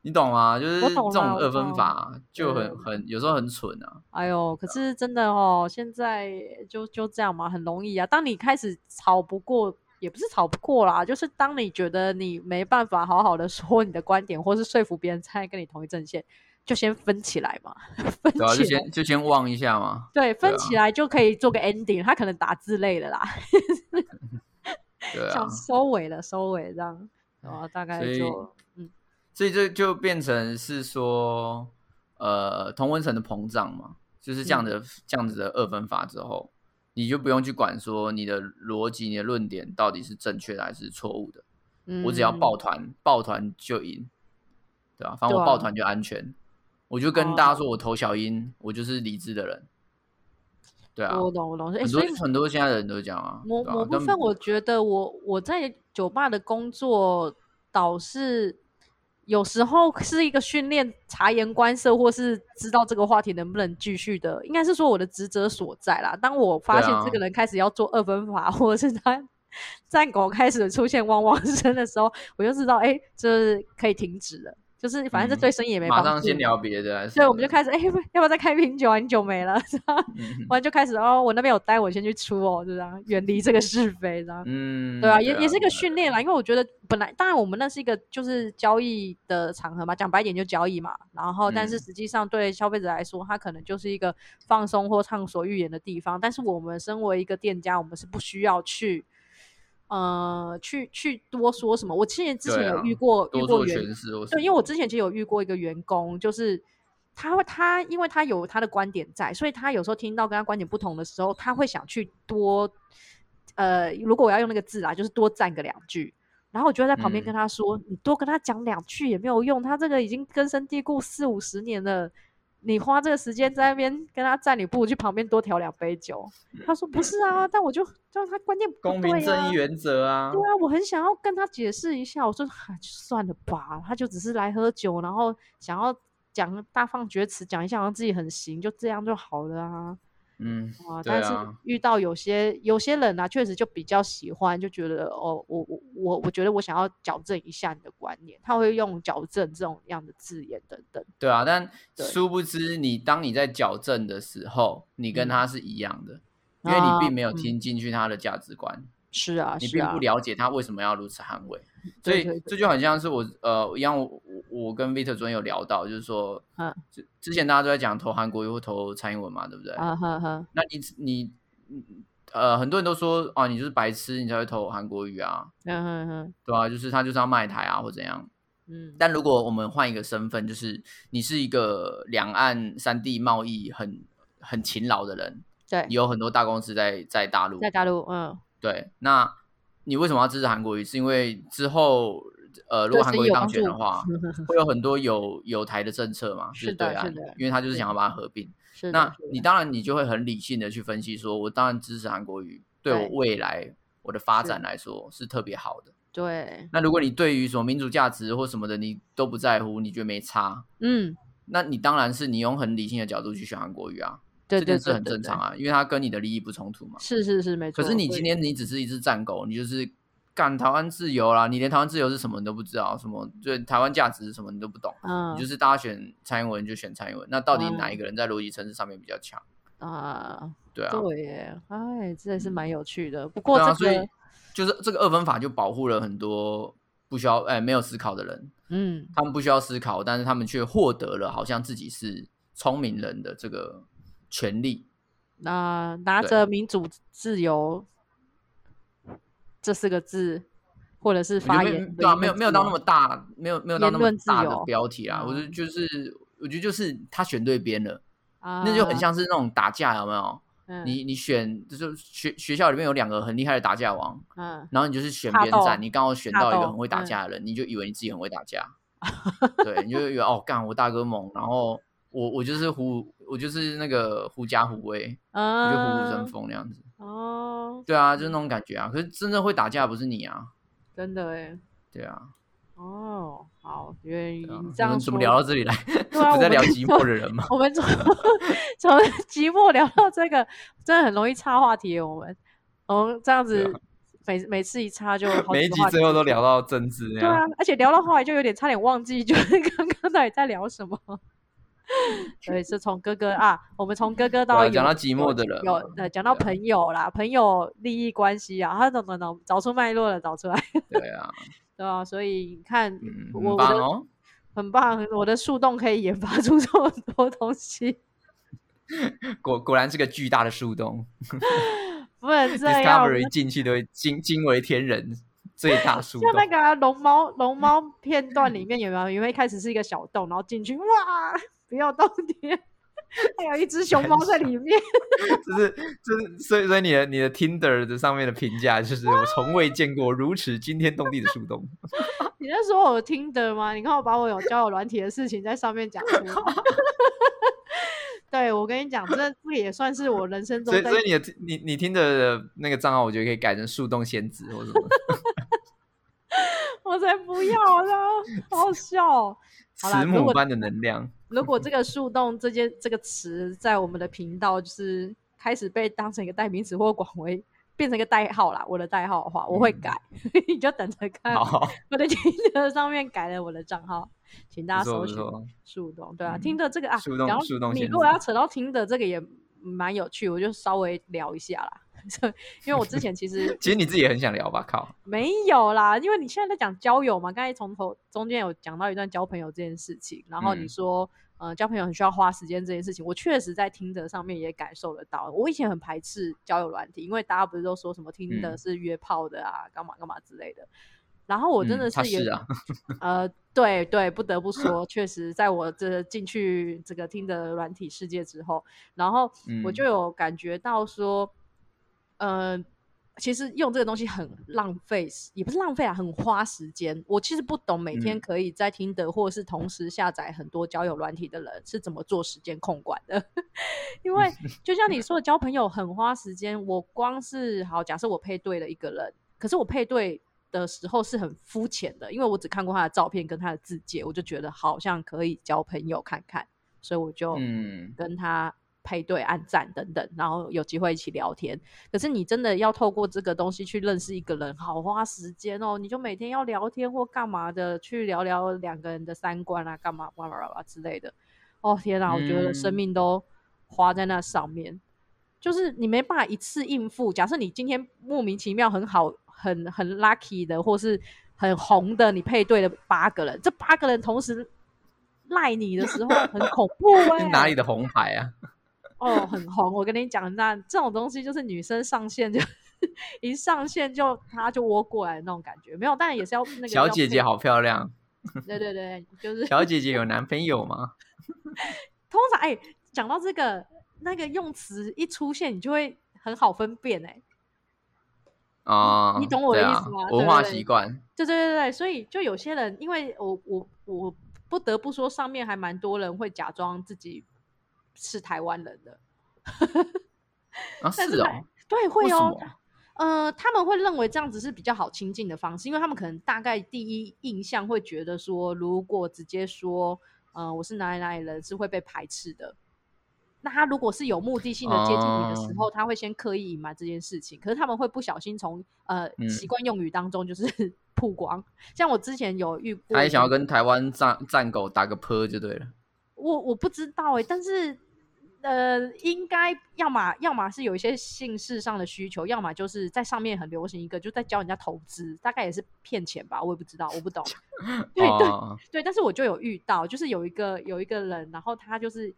你懂吗？就是这种二分法就很很有时候很蠢啊。哎呦，可是真的哦，现在就就这样嘛，很容易啊。当你开始吵不过，也不是吵不过啦，就是当你觉得你没办法好好的说你的观点，或是说服别人参跟你同一阵线，就先分起来嘛，分对啊，就。先就先望一下嘛。对，分起来就可以做个 ending。他可能打字类的啦，对啊想，收尾了，收尾这样，然后大概就嗯所以这就变成是说，呃，同温层的膨胀嘛，就是这样的、这样子的二分法之后，你就不用去管说你的逻辑、你的论点到底是正确的还是错误的，嗯，我只要抱团，抱团就赢，对吧、反正我抱团就安全，我就跟大家说我投小英，我就是理智的人，对啊，我懂我懂，哎、很多所以很多现在的人都这样啊，某某部分，我觉得我我在酒吧的工作倒是有时候是一个训练察言观色，或是知道这个话题能不能继续的，应该是说我的职责所在啦。当我发现这个人开始要做二分法，或者是他 战狗开始出现汪汪声的时候，我就知道，哎、这可以停止了。就是反正这嗯对生意也没帮助。马上先聊别的所以，我们就开始，哎、要不要不要再开瓶酒啊？你酒没了，这样，嗯完就开始哦，我那边有单，我先去出哦，就这样，远离这个是非，这样。嗯，对啊，也也是一个训练啦，因为我觉得本来当然我们那是一个就是交易的场合嘛，讲白一点就交易嘛。然后，但是嗯实际上对消费者来说，它可能就是一个放松或畅所欲言的地方。但是我们身为一个店家，我们是不需要去呃去去多说什么。我之前之前有遇过、遇过员对，因为我之前其实有遇过一个员工，就是他会他因为他有他的观点在，所以他有时候听到跟他观点不同的时候，他会想去多呃，如果我要用那个字啊，就是多赞个两句。然后我就会在旁边嗯跟他说：“你多跟他讲两句也没有用，他这个已经根深蒂固四五十年了。你花这个时间在那边跟他站，你不如去旁边多调两杯酒。”他说：“不是啊，但我就就他观念不对公平正义原则啊，对啊，我很想要跟他解释一下。我说，啊、算了吧，他就只是来喝酒，然后想要讲大放厥词，讲一下好像自己很行，就这样就好了啊。嗯，啊，但是遇到有些有些人啊，确实就比较喜欢，就觉得哦，我我我我觉得我想要矫正一下你的观念，他会用矫正这种样的字眼等等。对啊，但殊不知你当你在矫正的时候，你跟嗯他是一样的，因为啊你并没有嗯。听进去他的价值观，是啊，是啊你并不，了解他为什么要如此捍卫，所以这就很像是我呃一样，我我我跟 Victor 昨天有聊到，就是说，嗯。之之前大家都在讲投韩国语或投蔡英文嘛，对不对？啊哈哈，那你你嗯呃，很多人都说哦，你就是白痴，你才会投韩国语啊，嗯哼哼，对吧、就是他就是要卖台啊，或怎样。嗯，但如果我们换一个身份，就是你是一个两岸三地贸易很很勤劳的人，对。你，有很多大公司在在大陆，在大陆，嗯，对，那你为什么要支持韩国瑜？是因为之后呃，如果对韩国瑜当选的话，会有 很多有有台的政策嘛，是的对岸的，因为他就是想要把它合并。是那你当然你就会很理性的去分析说，我当然支持韩国瑜，对对我未来我的发展来说是特别好的。对，那如果你对于什么民主价值或什么的你都不在乎，你觉得没差，嗯，那你当然是你用很理性的角度去选韩国瑜啊，对对对，这件事很正常啊，因为它跟你的利益不冲突嘛。是是是，没错。可是你今天你只是一只战狗，你就是干台湾自由啦，你连台湾自由是什么你都不知道，什么就台湾价值是什么你都不懂，嗯你就是大家选蔡英文就选蔡英文，那到底嗯哪一个人在逻辑层次上面比较强？啊，对啊，对耶，哎，这也是蛮有趣的。不过对啊，所以这个，就是这个二分法就保护了很多不需要哎没有思考的人，嗯，他们不需要思考，但是他们却获得了好像自己是聪明人的这个权利。那拿对着民主自由这四个字，或者是发言，对啊，没有没有到那么么大，没有没有到那么大的由标题啊。我觉得嗯就是，我觉得就是他选对边了，啊，那就很像是那种打架，有没有？嗯你你选就是学学校里面有两个很厉害的打架王，嗯然后你就是选边站，你刚好选到一个很会打嗯架的人，你就以为你自己很会打架，对，你就以为哦，干我大哥猛，然后我我就是虎，我就是那个狐假虎威，我就虎虎生嗯风那样子。哦，对啊，就是那种感觉啊。可是真正会打架不是你啊，真的哎，对啊。哦，好，原来对啊你这样我们怎么聊到这里来？对啊 不是在聊寂寞的人吗？我们从从寂寞聊到这个，真的很容易插话题耶。我们，我们这样子每每次一插就好每一集最后都聊到政治那对啊。，而且聊到后来就有点差点忘记，就是 刚刚到底在聊什么。对，是从哥哥 啊，我们从哥哥到有对啊讲到寂寞的人有嘛呃讲到朋友啦，朋友利益关系啊，他等等等找出脉络了，找出来，对啊，对啊，所以你看，嗯，我很棒我的哦。很棒，我的树洞可以研发出这么多东西，果果然是个巨大的树洞不能这样。，Discovery 进去都会惊惊为天人，最大树洞。像那个啊龙猫龙猫片段里面有没有？因为一开始是一个小洞，然后进去哇，不要冬天，还有一只熊猫在里面。就是就是，所以所以你的你的 Tinder 的上面的评价就是我从未见过如此惊天动地的树洞。你在说我有听的吗？你看我把我有交友软体的事情在上面讲出来。对，我跟你讲，这这也算是我人生中所以所以你的你你听的那个账号，我觉得可以改成树洞仙子或者什么我才不要呢，好好笑慈母般的能量。如果这个树洞这件这个词在我们的频道就是开始被当成一个代名词或广为变成一个代号啦，我的代号的话，我会改，你就等着看。我的听的上面改了我的账号，请大家搜寻。树洞。对啊，嗯听的这个啊，然后你如果要扯到听的这个也蛮有趣，我就稍微聊一下啦。因为我之前其实 其实你自己也很想聊吧？靠，没有啦，因为你现在在讲交友嘛，刚才从头中间有讲到一段交朋友这件事情，然后你嗯说、呃交朋友很需要花时间这件事情，我确实在听的上面也感受得到。我以前很排斥交友软体，因为大家不是都说什么听的嗯是约炮的啊，干嘛干嘛之类的。然后我真的是也、呃，对对，不得不说，确实在我这进去这个听的软体世界之后，然后我嗯就有感觉到说，呃，其实用这个东西很浪费，也不是浪费啊，很花时间。我其实不懂每天嗯可以在听的或者是同时下载很多交友软体的人是怎么做时间控管的，因为 就像你说的，交朋友很花时间。我光是好，假设我配对了一个人，可是我配对。的时候是很肤浅的，因为我只看过他的照片跟他的字界，我就觉得好像可以交朋友看看，所以我就嗯，跟他配对、按赞等等，然后有机会一起聊天。可是你真的要透过这个东西去认识一个人，好花时间哦。你就每天要聊天或干嘛的，去聊聊两个人的三观啊，干嘛干嘛干嘛之类的。哦天哪，我觉得生嗯命都花在那上面，就是你没办法一次应付。假设你今天莫名其妙很好、很很 lucky 的，或是很红的，你配对了八个人，这八个人同时赖你的时候很恐怖哎、哪里的红牌啊？哦，很红。我跟你讲，那这种东西就是女生上线就 一上线就她就窝过来那种感觉，没有，当然也是要那个小姐姐好漂亮。对对对，就是 小姐姐有男朋友吗？通常哎，讲到这个那个用词一出现，你就会很好分辨哎。啊，你懂我的意思吗？文化习惯。对对对对，所以就有些人，因为我我我不得不说，上面还蛮多人会假装自己。是台湾人的 啊，是哦，对，会哦，呃，他们会认为这样子是比较好亲近的方式，因为他们可能大概第一印象会觉得说，如果直接说，呃，我是哪里哪里人，是会被排斥的。那他如果是有目的性的接近你的时候，他会先刻意隐瞒这件事情，可是他们会不小心从呃习惯用语当中就是 曝光。像我之前有遇过，他也想要跟台湾战战狗打个泼就对了。我我不知道哎，但是呃，应该要么要么是有一些姓氏上的需求，要么就是在上面很流行一个，就在教人家投资，大概也是骗钱吧，我也不知道，我不懂。对对对，但是我就有遇到，就是有一个有一个人，然后他就是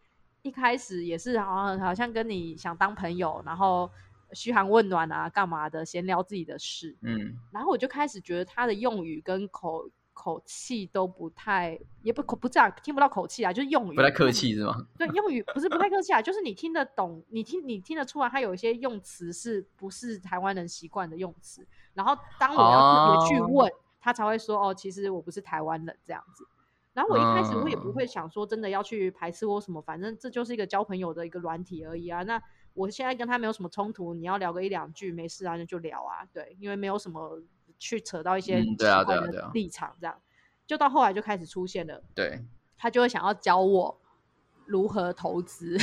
一开始也是好像好像跟你想当朋友，然后嘘寒问暖啊，干嘛的，闲聊自己的事。嗯，然后我就开始觉得他的用语跟口。口气都不太，也不口不这样，听不到口气啊，就是用语不太客气是吗？对，用语不是不太客气啊，就是你听得懂，你听你听得出来，他有一些用词是不是台湾人习惯的用词。然后当我要特别去问他，才会说哦，其实我不是台湾人这样子。然后我一开始我也不会想说真的要去排斥或什么，反正这就是一个交朋友的一个软体而已啊。那我现在跟他没有什么冲突，你要聊个一两句没事啊，那就聊啊。对，因为没有什么。去扯到一些奇怪的立场，这样就到后来就开始出现了。对，他就会想要教我如何投资。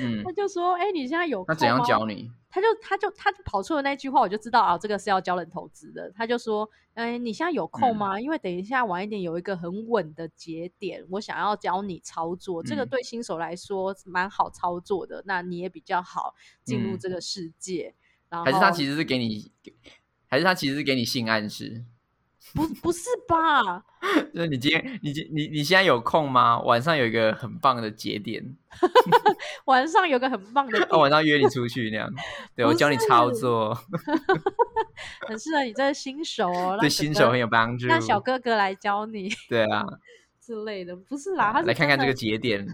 嗯，他就说：“哎，你现在有他怎样教你？”他就他就他就跑出了那句话，我就知道啊，这个是要教人投资的。他就说：“哎，你现在有空吗？因为等一下晚一点有一个很稳的节点，我想要教你操作。这个对新手来说蛮好操作的，那你也比较好进入这个世界。然后还是他其实是给你。”还是他其实是给你性暗示？不，不是吧？就是你今天，你今你你现在有空吗？晚上有一个很棒的节点，晚上有个很棒的，哦晚上约你出去那样。对我教你操作，很适合你这个新手哦，对新手很有帮助。让小哥哥来教你，对啊之类的，不是啦，来看看这个节点。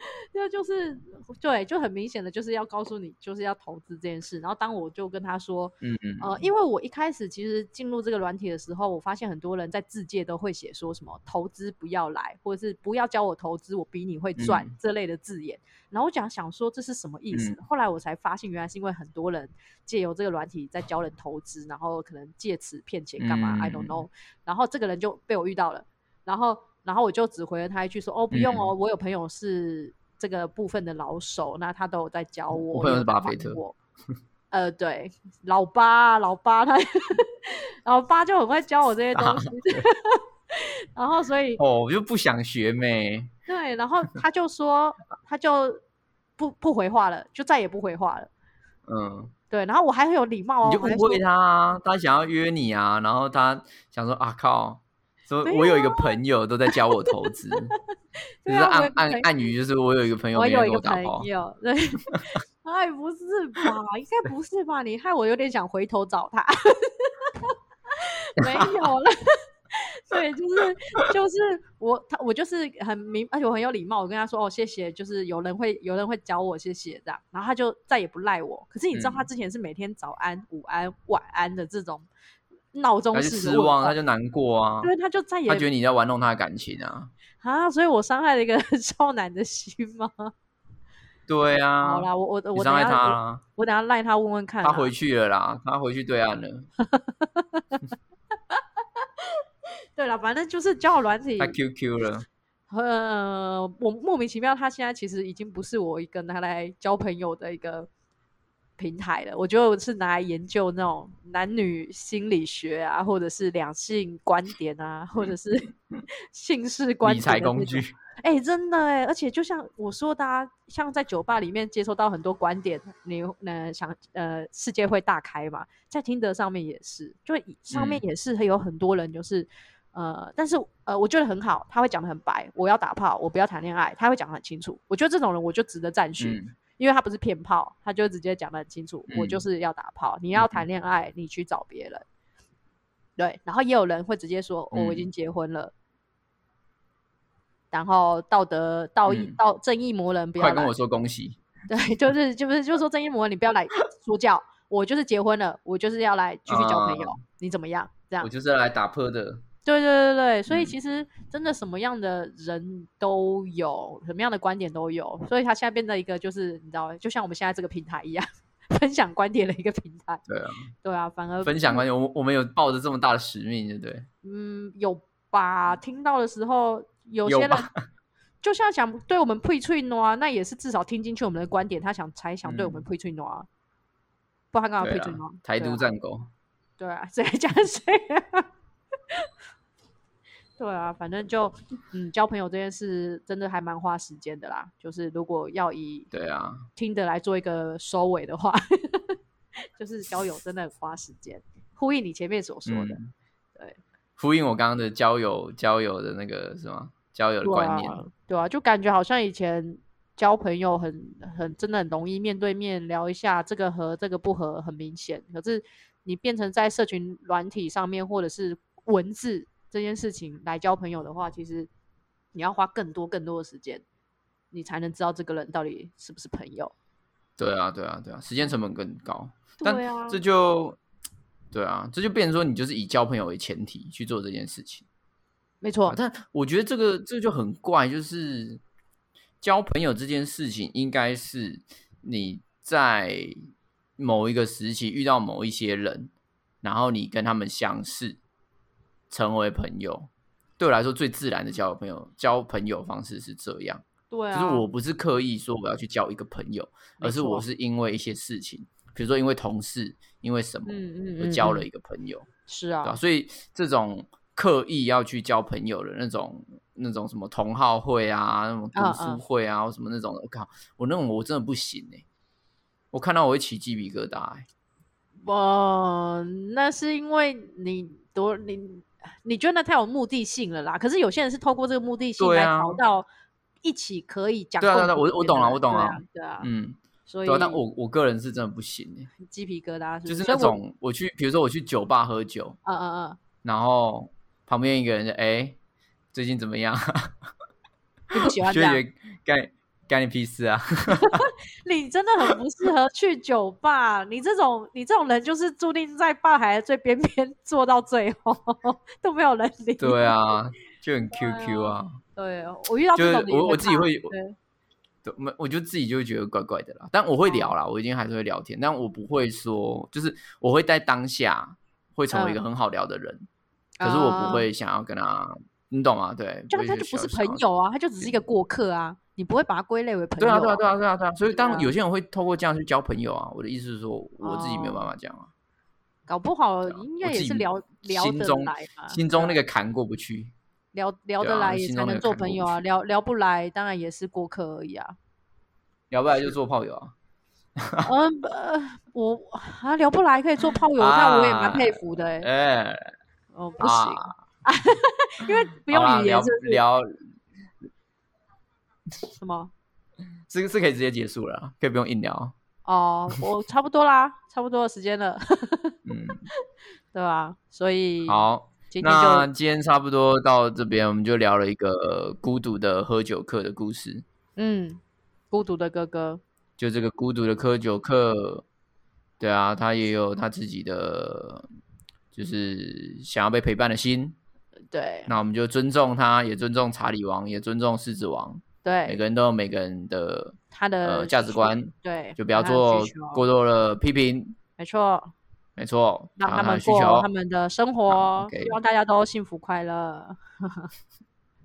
这就是对，就很明显的就是要告诉你，就是要投资这件事。然后当我就跟他说，嗯嗯，呃，因为我一开始其实进入这个软体的时候，我发现很多人在字界都会写说什么投资不要来，或者是不要教我投资，我比你会赚这类的字眼。然后我讲想说这是什么意思？后来我才发现，原来是因为很多人借由这个软体在教人投资，然后可能借此骗钱干嘛？I don't know。然后这个人就被我遇到了，然后然后我就只回了他一句说，哦，不用哦，我有朋友是。这个部分的老手，那他都有在教我。我朋友是巴菲特。呃，对，老八，老八，他老八就很会教我这些东西。然后，所以哦，我就不想学咩。对，然后他就说，他就不不回话了，就再也不回话了。嗯，对。然后我还很有礼貌哦，你就误会他，他想要约你啊，然后他想说啊靠。说我有一个朋友都在教我投资，就是暗暗暗语，就是我有一个朋友，我有一个朋友，对，哎，不是吧？应该不是吧？你害我有点想回头找他，没有了。对，就是就是我他我就是很明，而且我很有礼貌，我跟他说哦谢谢，就是有人会有人会教我谢谢这样，然后他就再也不赖我。可是你知道他之前是每天早安、午安、晚安的这种。闹钟式失望，他就难过啊，因为他就再也他觉得你在玩弄他的感情啊啊，所以我伤害了一个 少男的心吗？对啊，好啦，我我我伤害他了，我等下赖他问问看，他回去了啦，他回去对岸了。对了，反正就是交友软体，他 QQ 了。呃，我莫名其妙，他现在其实已经不是我一个拿来交朋友的一个。平台的，我觉得我是拿来研究那种男女心理学啊，或者是两性观点啊，或者是 性事观理财工具。哎，真的哎，而且就像我说的，像在酒吧里面接收到很多观点，你呃想呃世界会大开嘛，在听得上面也是，就上面也是有很多人就是呃，但是呃，我觉得很好，他会讲的很白，我要打炮，我不要谈恋爱，他会讲的很清楚。我觉得这种人我就值得赞许，嗯因为他不是骗炮，他就直接讲的很清楚，我就嗯是要打炮，你要谈恋爱，你去找别人。对，然后也有人会直接说，哦我已嗯经结婚了。然后道德道义嗯道正义魔人不要跟我说恭喜。对，就是就是就是说正义魔人，你不要来说教，我就是结婚了，我就是要来继续交朋友，啊你怎么样？这样我，就是来打破的。对对对对，所以嗯其实真的什么样的人都有，什么样的观点都有，所以他现在变得一个就是你知道，就像我们现在这个平台一样，分享观点的一个平台。对啊，对啊，反而分享观点，我我们有抱着这么大的使命，对不对？嗯有吧？听到的时候，有些人有就像想对我们配吹啊，那也是至少听进去我们的观点，他想才想对我们嗯配吹啊，不然他干嘛配吹啊？台独战狗，对啊，谁讲谁啊？对啊，反正就嗯，交朋友这件事真的还蛮花时间的啦。就是如果要以对啊，听的来做一个收尾的话，就是交友真的很花时间。呼应你前面所说的，嗯对，呼应我刚刚的交友交友的那个什么交友的对观念。啊，对啊，就感觉好像以前交朋友很很真的很容易面对面聊一下，这个和这个不合很明显。可是你变成在社群软体上面或者是文字这件事情来交朋友的话，其实你要花更多更多的时间，你才能知道这个人到底是不是朋友。对啊，对啊，对啊，时间成本更高。但这就对啊，这就变成说你就是以交朋友为前提去做这件事情。没错啊，但我觉得这个这个就很怪，就是交朋友这件事情，应该是你在某一个时期遇到某一些人，然后你跟他们相识，成为朋友。对我来说，最自然的交朋友交朋友方式是这样，对啊，就是我不是刻意说我要去交一个朋友，而是我是因为一些事情，比如说因为同事，因为什么，嗯嗯而交了嗯一个朋友。是啊，所以这种刻意要去交朋友的那种、那种什么同好会啊、那种读书会啊，或什么那种的，我靠，我那种我真的不行哎、我看到我会起鸡皮疙瘩哎、哦，那是因为你多你你觉得那太有目的性了啦。可是有些人是透过这个目的性来对啊找到一起可以讲对啊对啊我我懂了我懂了对啊，嗯，所以对啊，但我我个人是真的不行哎、鸡皮疙瘩就是那种我去，比如说我去酒吧喝酒，嗯嗯嗯，然后旁边一个人就哎、最近怎么样？你不喜欢这样，干干你屁事啊！你真的很不适合去酒吧。你这种你这种人就是注定在吧台的最边边坐到最后 都没有人理。对啊，就很 QQ 啊。对，我遇到就是这种我我自己怕会没，我就自己就会觉得怪怪的啦。但我会聊啦，我已经还是会聊天，但我不会说，就是我会在当下会成为一个嗯很好聊的人，可是我啊不会想要跟他，你懂吗？对，这我也样他就不是朋友啊，他就只是一个过客啊，你不会把它归类为朋友、对啊，对啊，对啊，对啊，对啊。所以当有些人会透过这样去交朋友啊，我的意思是说，我自己没有哦办法这样啊，搞不好应该也是聊聊得心中来嘛，心中那个坎过不去。聊聊得来也才能做朋友啊，聊聊不来当然也是过客而已啊。聊不来就做炮友啊，嗯，呃，我啊聊不来可以做炮友，那我也蛮佩服的哎、哎，哦，不行，啊 因为不用语言是不是？聊，什么？这个是可以直接结束了啊，可以不用硬聊。哦，我差不多啦，差不多的时间了，嗯，对吧？所以好。今天那今天差不多到这边，我们就聊了一个孤独的喝酒客的故事。嗯，孤独的哥哥，就这个孤独的喝酒客，对啊，他也有他自己的，就是想要被陪伴的心。对那我们就尊重他，也尊重查理王，也尊重狮子王。每对，个人都有每个人的他的呃价值观，对，就不要做过多的批评。没错，没错，让他还有的需求。们过他们的生活希望大家都幸福快乐。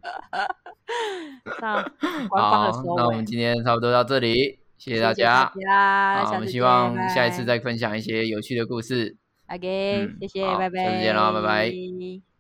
那官方的收好，那我尾们，今天差不多到这里，谢谢大家。家，好，我们希望下一次再分享一些有趣的故事。OK，嗯谢谢，拜拜，下次见咯拜拜